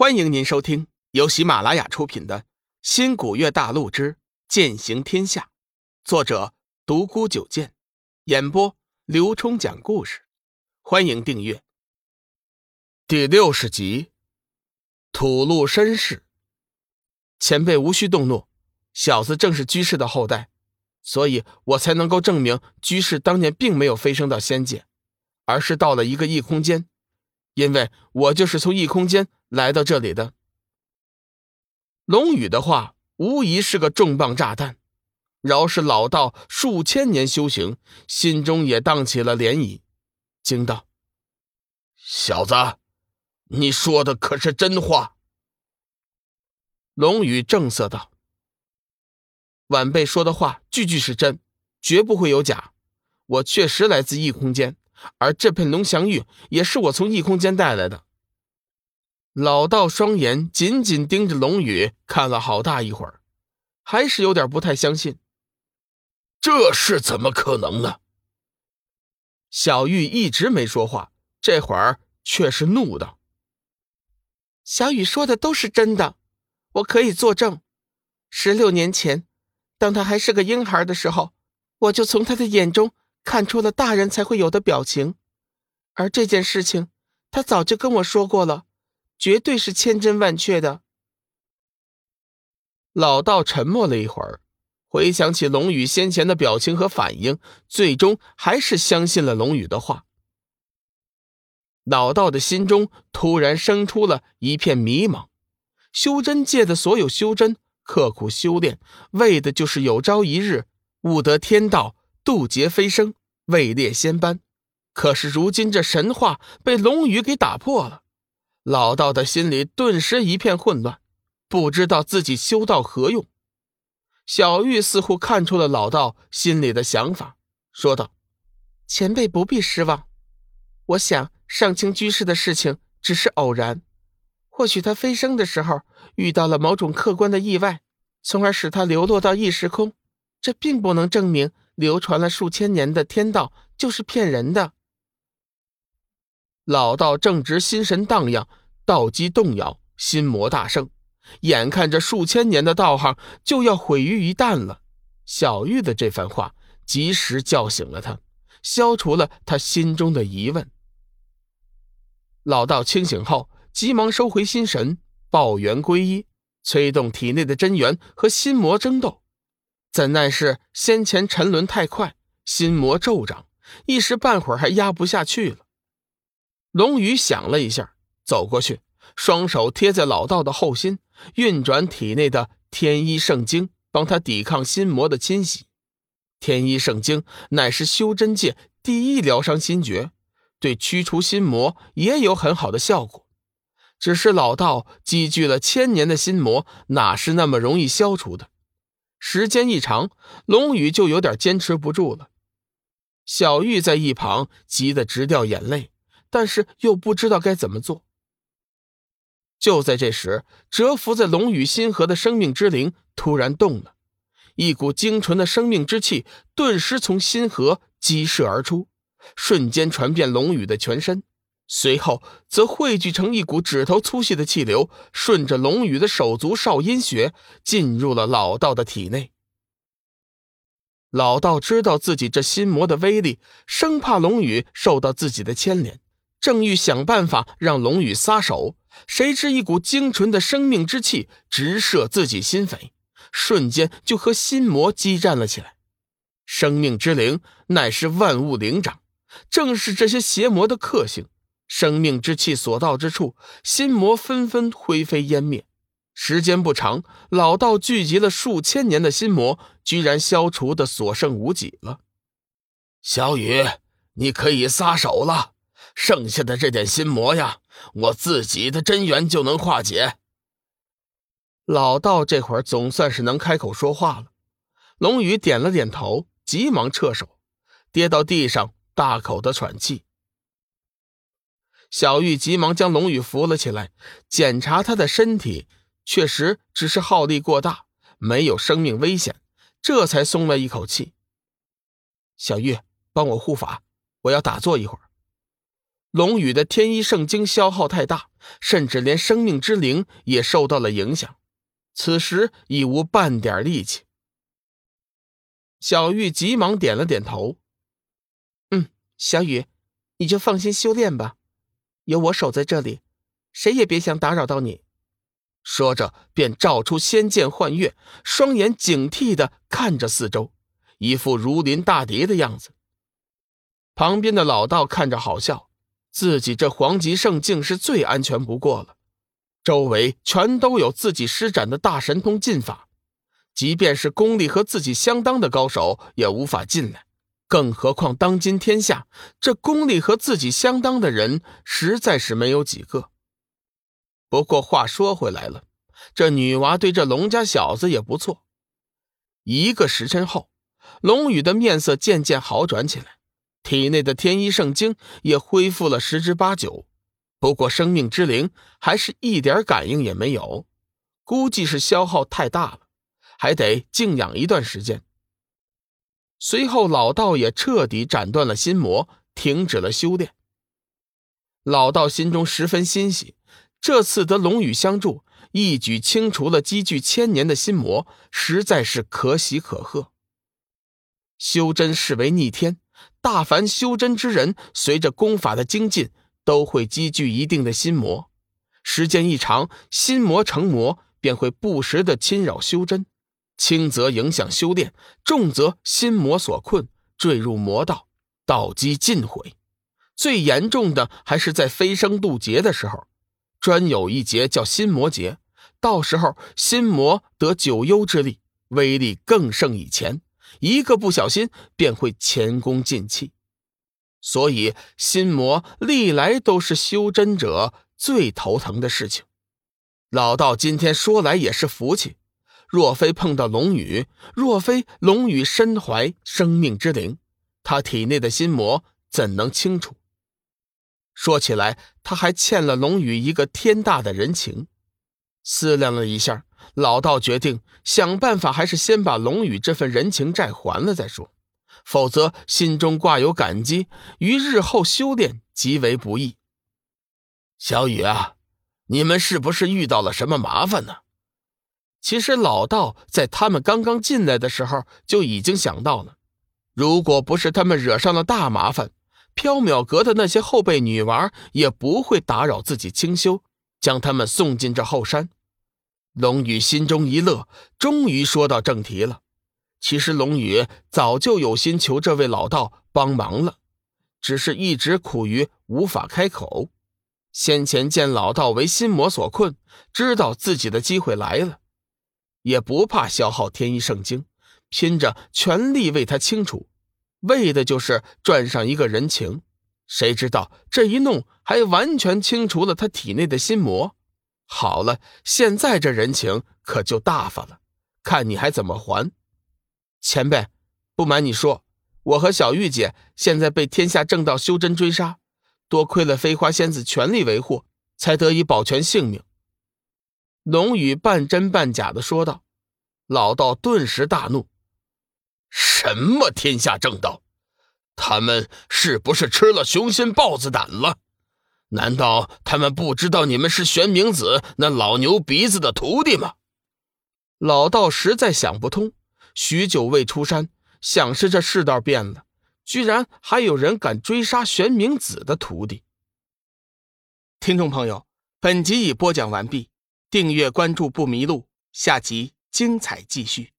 欢迎您收听由喜马拉雅出品的《新古月大陆之剑行天下》，作者独孤九剑，演播刘冲讲故事。欢迎订阅。第六十集，吐露身世。前辈无需动怒，小子正是居士的后代，所以我才能够证明居士当年并没有飞升到仙界，而是到了一个异空间，因为我就是从异空间。来到这里的龙宇的话，无疑是个重磅炸弹。饶是老道数千年修行，心中也荡起了涟漪，惊道：“小子，你说的可是真话？”龙宇正色道：“晚辈说的话，句句是真，绝不会有假。我确实来自异空间，而这片龙翔玉也是我从异空间带来的。”老道双眼紧紧盯着龙宇看了好大一会儿，还是有点不太相信。这是怎么可能呢？小玉一直没说话，这会儿却是怒道：“小雨说的都是真的，我可以作证。十六年前，当他还是个婴孩的时候，我就从他的眼中看出了大人才会有的表情，而这件事情，他早就跟我说过了。”绝对是千真万确的。老道沉默了一会儿，回想起龙宇先前的表情和反应，最终还是相信了龙宇的话。老道的心中突然生出了一片迷茫。修真界的所有修真，刻苦修炼，为的就是有朝一日悟得天道，渡劫飞升，位列仙班。可是如今这神话被龙宇给打破了。老道的心里顿时一片混乱，不知道自己修道何用。小玉似乎看出了老道心里的想法，说道：“前辈不必失望，我想上清居士的事情只是偶然，或许他飞升的时候遇到了某种客观的意外，从而使他流落到异时空。这并不能证明流传了数千年的天道就是骗人的。”老道正值心神荡漾。道基动摇，心魔大盛，眼看着数千年的道行就要毁于一旦了。小玉的这番话及时叫醒了他，消除了他心中的疑问。老道清醒后，急忙收回心神，抱元归一，催动体内的真元和心魔争斗。怎奈是先前沉沦太快，心魔骤长，一时半会儿还压不下去了。龙宇想了一下。走过去，双手贴在老道的后心，运转体内的天一圣经，帮他抵抗心魔的侵袭。天一圣经乃是修真界第一疗伤心诀，对驱除心魔也有很好的效果。只是老道积聚了千年的心魔，哪是那么容易消除的？时间一长，龙宇就有点坚持不住了。小玉在一旁急得直掉眼泪，但是又不知道该怎么做。就在这时，蛰伏在龙宇心河的生命之灵突然动了，一股精纯的生命之气顿时从心河激射而出，瞬间传遍龙宇的全身，随后则汇聚成一股指头粗细的气流，顺着龙宇的手足少阴穴进入了老道的体内。老道知道自己这心魔的威力，生怕龙宇受到自己的牵连，正欲想办法让龙宇撒手。谁知一股精纯的生命之气直射自己心扉，瞬间就和心魔激战了起来。生命之灵乃是万物灵长，正是这些邪魔的克星。生命之气所到之处，心魔纷纷灰飞烟灭。时间不长，老道聚集了数千年的心魔，居然消除的所剩无几了。小雨，你可以撒手了。剩下的这点心魔呀，我自己的真元就能化解。老道这会儿总算是能开口说话了。龙宇点了点头，急忙撤手，跌到地上，大口的喘气。小玉急忙将龙宇扶了起来，检查他的身体，确实只是耗力过大，没有生命危险，这才松了一口气。小玉，帮我护法，我要打坐一会儿。龙宇的天一圣经消耗太大，甚至连生命之灵也受到了影响，此时已无半点力气。小玉急忙点了点头：“嗯，小雨，你就放心修炼吧，有我守在这里，谁也别想打扰到你。”说着，便照出仙剑幻月，双眼警惕的看着四周，一副如临大敌的样子。旁边的老道看着好笑，自己这黄极圣境是最安全不过了，周围全都有自己施展的大神通禁法，即便是功力和自己相当的高手也无法进来，更何况当今天下这功力和自己相当的人实在是没有几个。不过话说回来了，这女娃对这龙家小子也不错。一个时辰后，龙宇的面色渐渐好转起来，体内的天一圣经也恢复了十之八九。不过生命之灵还是一点感应也没有，估计是消耗太大了，还得静养一段时间。随后，老道也彻底斩断了心魔，停止了修炼。老道心中十分欣喜。这次得龙羽相助，一举清除了积聚千年的心魔，实在是可喜可贺。修真视为逆天，大凡修真之人，随着功法的精进，都会积聚一定的心魔。时间一长，心魔成魔，便会不时的侵扰修真，轻则影响修炼，重则心魔所困，坠入魔道，道基尽毁。最严重的还是在飞升渡劫的时候。专有一劫叫心魔劫，到时候心魔得九幽之力，威力更胜以前，一个不小心便会前功尽弃。所以心魔历来都是修真者最头疼的事情。老道今天说来也是福气，若非碰到龙宇，若非龙宇身怀生命之灵，他体内的心魔怎能清除？说起来，他还欠了龙宇一个天大的人情。思量了一下，老道决定想办法，还是先把龙宇这份人情债还了再说，否则心中挂有感激，于日后修炼极为不易。小雨啊，你们是不是遇到了什么麻烦呢？其实老道在他们刚刚进来的时候就已经想到了，如果不是他们惹上了大麻烦。缥缈阁的那些后辈女娃也不会打扰自己清修，将他们送进这后山。龙宇心中一乐，终于说到正题了。其实龙宇早就有心求这位老道帮忙了，只是一直苦于无法开口。先前见老道为心魔所困，知道自己的机会来了，也不怕消耗天一圣经，拼着全力为他清除。为的就是赚上一个人情，谁知道这一弄还完全清除了他体内的心魔。好了，现在这人情可就大发了，看你还怎么还。前辈，不瞒你说，我和小玉姐现在被天下正道修真追杀，多亏了飞花仙子全力维护，才得以保全性命。龙宇半真半假的说道。老道顿时大怒。什么天下正道？他们是不是吃了雄心豹子胆了？难道他们不知道你们是玄冥子那老牛鼻子的徒弟吗？老道实在想不通，许久未出山，想是这世道变了，居然还有人敢追杀玄冥子的徒弟。听众朋友，本集已播讲完毕，订阅关注不迷路，下集精彩继续。